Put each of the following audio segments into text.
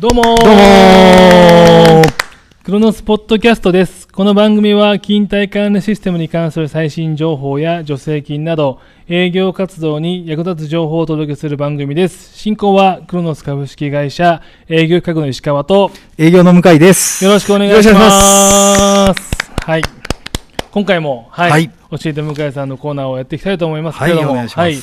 どうもどうもクロノスポッドキャストです。この番組は勤怠管理システムに関する最新情報や助成金など営業活動に役立つ情報をお届けする番組です。進行はクロノス株式会社営業企画の石川と営業の向井です。よろしくお願いしよろくお願ます。はい。今回も、はい、はい教えて向井さんのコーナーをやっていきたいと思いますけれども、はいお願いしますはい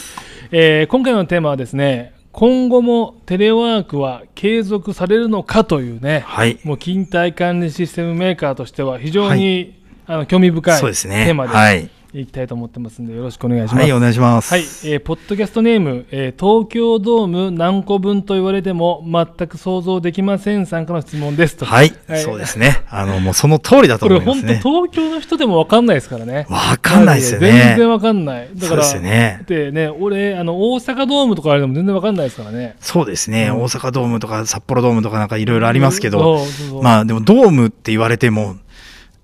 えー今回のテーマはですね、今後もテレワークは継続されるのかというね、はい。もう勤怠管理システムメーカーとしては非常に、あの興味深い。テーマではい。いきたいと思ってますんで、よろしくお願いします。はい、お願いします。はい、えーポッドキャストネーム、えー東京ドーム何個分と言われても全く想像できません参加の質問ですと。はい、はいそうですね。あの、もうその通りだとこれ本当思いますね。東京の人でも分かんないですからね。わかんないですよね。全然分かんない。だから、そうですよねでね、俺、あの、大阪ドームとかあれでも全然分かんないですからね。そうですね。うん大阪ドームとか札幌ドームとかなんかいろいろありますけど、まあでもドームって言われても、うん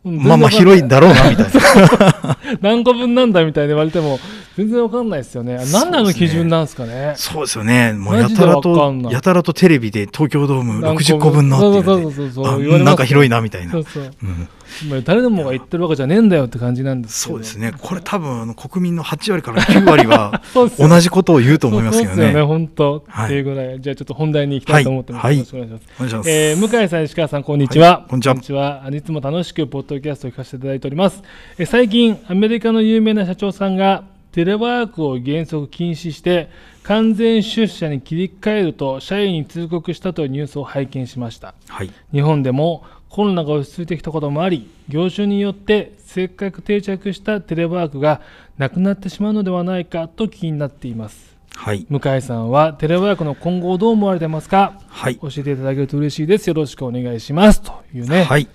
まあまあ広いんだろうな、みたいな。何個分なんだみたいに言われても全然わかんないですよね。なんであの基準なんですかね。そうですよね。もうやたらとやたらとテレビで東京ドーム何60個分のって言そうわれてそうそうそうあ言われますなんか広いな、みたいな。そうそう。うんまあ誰でもが言ってるわけじゃねえんだよって感じなんです。そうですね。これ多分、あの国民の8割から9割は同じことを言うと思いますけどね。そうですよね、本当。はいっていうぐらい。じゃあちょっと本題に行きたいと思ってます。はいよろしくお願いします。お願いします。えー向井さん、石川さん、こんにちは。はいこんにちはこんにちは。いつも楽しくポッドキャストを聞かせていただいております。えー最近、アメリカの有名な社長さんが、テレワークを原則禁止して、完全出社に切り替えると社員に通告したというニュースを拝見しました。はい。日本でもコロナが落ち着いてきたこともあり、業種によってせっかく定着したテレワークがなくなってしまうのではないかと気になっています。はい。向井さんはテレワークの今後をどう思われてますか？はい。教えていただけると嬉しいです。よろしくお願いします。というね。はい。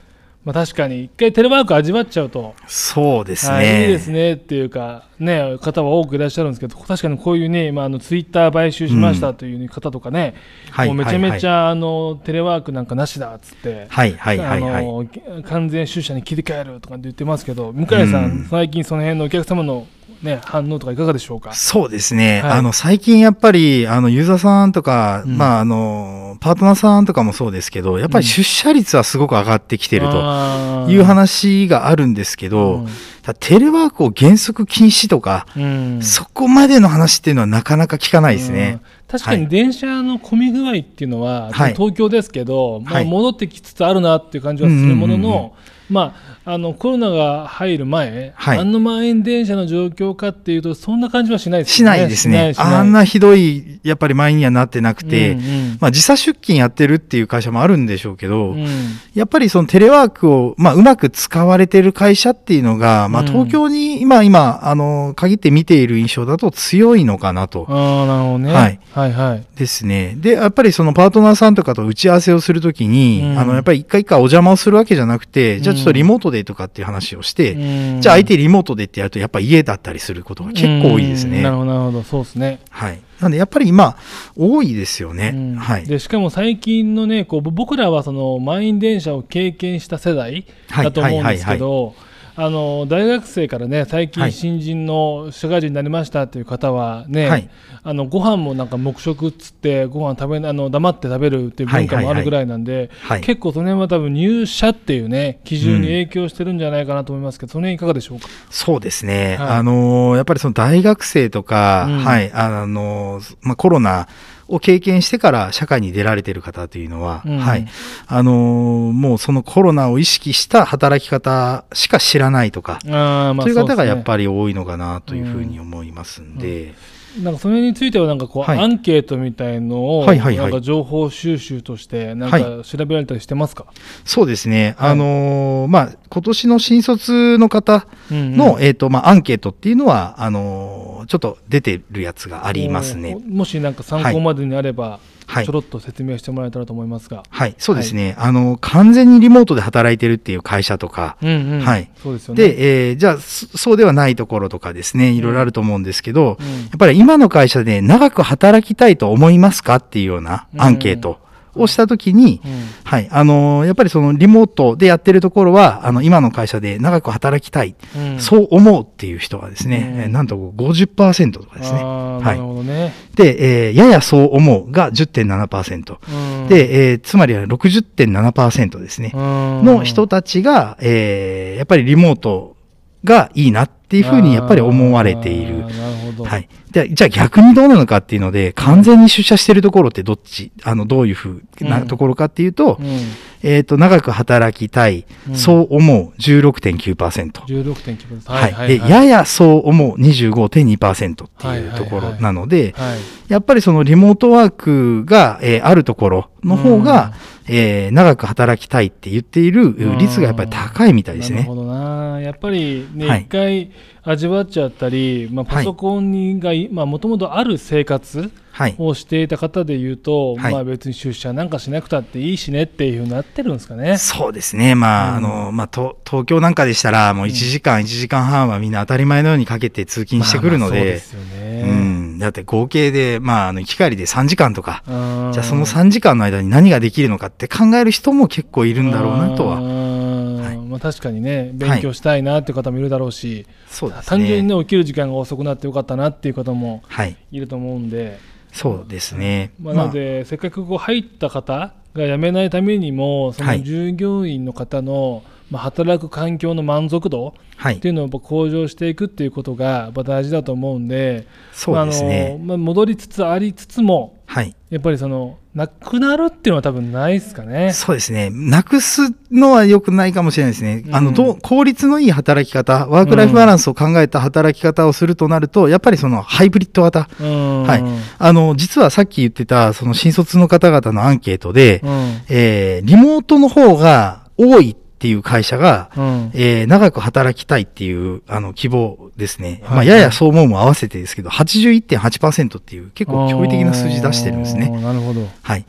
まあ確かに一回テレワーク味わっちゃうと、そうですはいね。いいですねっていうか、ね、方は多くいらっしゃるんですけど、確かにこういうね、まあ、あのツイッター買収しましたという方とかね、はいもうめちゃめちはゃ、あのテレワークなんかなしだっつって、はいはいはいはい。あの完全出社に切り替えるとかって言ってますけど、向井さん、うん最近その辺のお客様の、ね、反応とかいかがでしょうか？そうですね。はい。あの、最近やっぱり、あの、ユーザーさんとか、うん。まあ、あの、パートナーさんとかもそうですけど、やっぱり出社率はすごく上がってきてるという話があるんですけど、ただテレワークを原則禁止とか、うん。そこまでの話っていうのはなかなか聞かないですね。うん。確かに電車の混み具合っていうのは、はい。東京ですけど、まあ、はい。戻ってきつつあるなっていう感じはするものうんうんうんうんの、まあ、あのコロナが入る前、はいあの満員電車の状況かっていうと、そんな感じはしないですしよないですね。あんなひどい、やっぱり前にはなってなくて、うんうんまあ時差出勤やってるっていう会社もあるんでしょうけど、うんやっぱりそのテレワークを、まあ、うまく使われてる会社っていうのが、まあ、うん東京に今、今、あの、限って見ている印象だと強いのかなと。ああ、なるほどね。はい。はいはい。ですね。で、やっぱりそのパートナーさんとかと打ち合わせをするときに、うんあの、やっぱり一回一回お邪魔をするわけじゃなくて、じゃあちょっとうんリモートでとかっていう話をして、うんじゃあ相手リモートでってやると、やっぱ家だったりすることが結構多いですね。うんなるほど、なるほど。そうですね。はい。なんで、やっぱり今、多いですよね。うんはい。でしかも最近のねこうぼ僕らはその満員電車を経験した世代だと思うんですけどあの大学生からね最近はい。新人の社会人になりましたという方はね、はい。あのご飯もなんか黙食っつってご飯食べなあの黙って食べるっていう文化もあるぐらいなんで、はい。結構その辺は多分入社っていうね基準に影響してるんじゃないかなと思いますけど、その辺いかがでしょうか？そうですね。はい。あのーやっぱりその大学生とか、うん。はい、あのーまあ、コロナを経験してから社会に出られてる方というのは、うん。はい、あのーもうそのコロナを意識した働き方しか知らないとか、あーまあという方がやっりぱり多いのかなというふうに思いますんで、なんかそれについてはなんかこう、はい。アンケートみたいのを、はいはいはい。なんか情報収集としてなんはか調べられたりしてますか、そうですね、はいあのーまあ、今年の新卒の方うんの、えっ、と、まあ、アンケートっていうのは、あのーちょっと出てるやつがありますね。もしなんか参考までにあれば、はい。ちょ。ろっと説明してもらえたらと思いますが、はい、そうですね。あの、完全にリモートで働いてるっていう会社とか、うんうん。はい。そうですよね。で、えーじゃあ、そそうではないところとかですね、いろいろあると思うんですけど、うん。やっぱり今の会社で長く働きたいと思いますかっていうようなアンケートをしたときに、うんはい、あのやっぱりそのリモートでやってるところは、あの、今の会社で長く働きたい、うんそう思うっていう人がですね、うんえーなんと50%とかですね。はないるほどね。で、えーややそう思うが10.7%。うんで、えーつまりは60.7%ですね。うんの人たちが、えーやっぱりリモートがいいなっていうふうにやっぱり思われているなるほど。はい。でじゃあ逆にどうなのかっていうので、完全に出社してるところってどっち、あの、どういうふううなんところかっていうと、うん、えっ、と、長く働きたい、うんそう思う16.9%。16.9%。はいで、ややそう思う25.2%っていうところなので、はい。やっぱりそのリモートワークが、えーあるところの方が、えー長く働きたいって言っている率がやっぱり高いみたいですねなるほ。どな。やっぱりね、一、はい回味わっちゃったり、まあ、パソコンにがい、まあ、もともとある生活はい。をしていた方で言うと、はいまあ別に出社なんかしなくたっていいしねっていうふうになってるんですかね。そうですね。まあ、うんあの、まあ、と東京なんかでしたら、もう1時間、1時間半はみんな当たり前のようにかけて通勤してくるのでまあまあそうで、すよね。うん。だって合計で、まあ、あの、行き帰りで3時間とか、うんじゃあその3時間の間に何ができるのかって考える人も結構いるんだろうなとは。まあ、確かにね、勉強したいなっていう方もいるだろうし、そうですね。単純にね、起きる時間が遅くなってよかったなっていう方もはい。いると思うんで、そうですね。まあ、なので、せっかくこう入った方が辞めないためにも、そのはい従業員の方の、まあ、働く環境の満足度はいって。いうのをやっぱ向上していくっていうことがやっぱ大事だと思うんで、そうですね。まあ、戻りつつありつつも、はい。やっぱりその、なくなるっていうのは多分ないですかね。そうですね。なくすのは良くないかもしれないですね。あの、うんどう、効率のいい働き方、ワークライフバランスを考えた働き方をするとなると、やっぱりそのハイブリッド型。うんはいあの、実はさっき言ってた、その新卒の方々のアンケートで、うんえーリモートの方が多いっていう会社が、うんえー長く働きたいっていう、あの、希望ですね。はいまあ、ややそう思うも合わせてですけど、81.8%っていう結構驚異的な数字出してるんですね。なるほど。はい。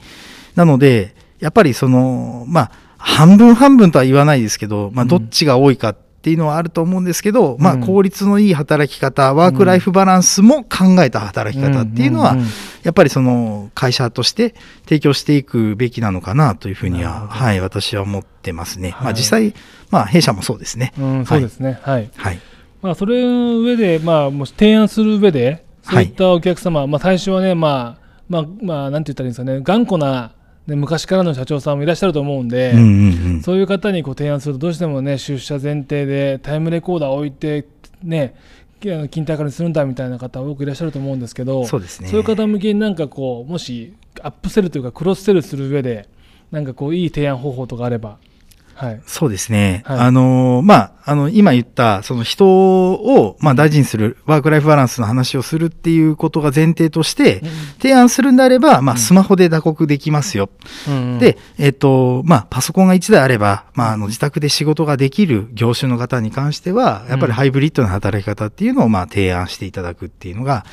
なので、やっぱりその、まあ、半分半分とは言わないですけど、まあ、うんどっちが多いかっていうのはあると思うんですけど、まあ、うん効率のいい働き方、ワークライフバランスも考えた働き方っていうのは、やっぱりその会社として提供していくべきなのかなというふうには、はい、私は思ってますね。まあ、はい実際、まあ、弊社もそうですね。うん、そうですね。はい。はい。まあ、それの上で、まあ、もし提案する上で、そういったお客様、まあ、最初はね、まあ、まあ、まあ、なんて言ったらいいんですかね、頑固な、ね、昔からの社長さんもいらっしゃると思うんで、うんうんうん。そういう方にこう提案すると、どうしてもね、出社前提でタイムレコーダーを置いて、ね、きあの勤怠化にするんだみたいな方、多くいらっしゃると思うんですけど、そうですね。そういう方向けになんかこう、もしアップセルというか、クロスセルする上で、なんかこう、いい提案方法とかあれば、はい。そうですね。はいあのーまあ、あの、今言った、その人を、まあ、大事にする、ワークライフバランスの話をするっていうことが前提として、提案するんであれば、まあ、うんスマホで打刻できますよ。うんうん、で、えっと、まあ、パソコンが1台あれば、まあ、あの、自宅で仕事ができる業種の方に関しては、やっぱりハイブリッドな働き方っていうのを、まあ、提案していただくっていうのが、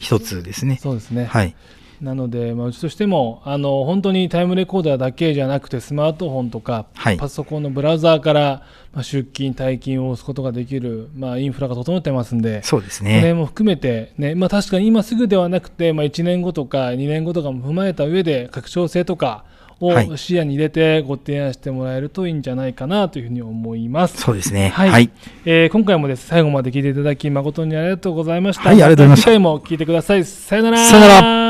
一つですね。そうですね。はい。なので、まあ、うちとしてもあの本当にタイムレコーダーだけじゃなくてスマートフォンとか、はいパソコンのブラウザーから、まあ、出勤、退勤を押すことができる、まあ、インフラが整ってますんで、そうですそれね。も含めて、ねまあ、確かに今すぐではなくて、まあ、1年後とか2年後とかも踏まえた上で拡張性とかをはい視野に入れてご提案してもらえるといいんじゃないかなというふうに思います。そうですね。はいはい。えー今回もです最後まで聞いていただき誠にありがとうございました。はいありがとうございました次回も聞いてください。さよなら。さよなら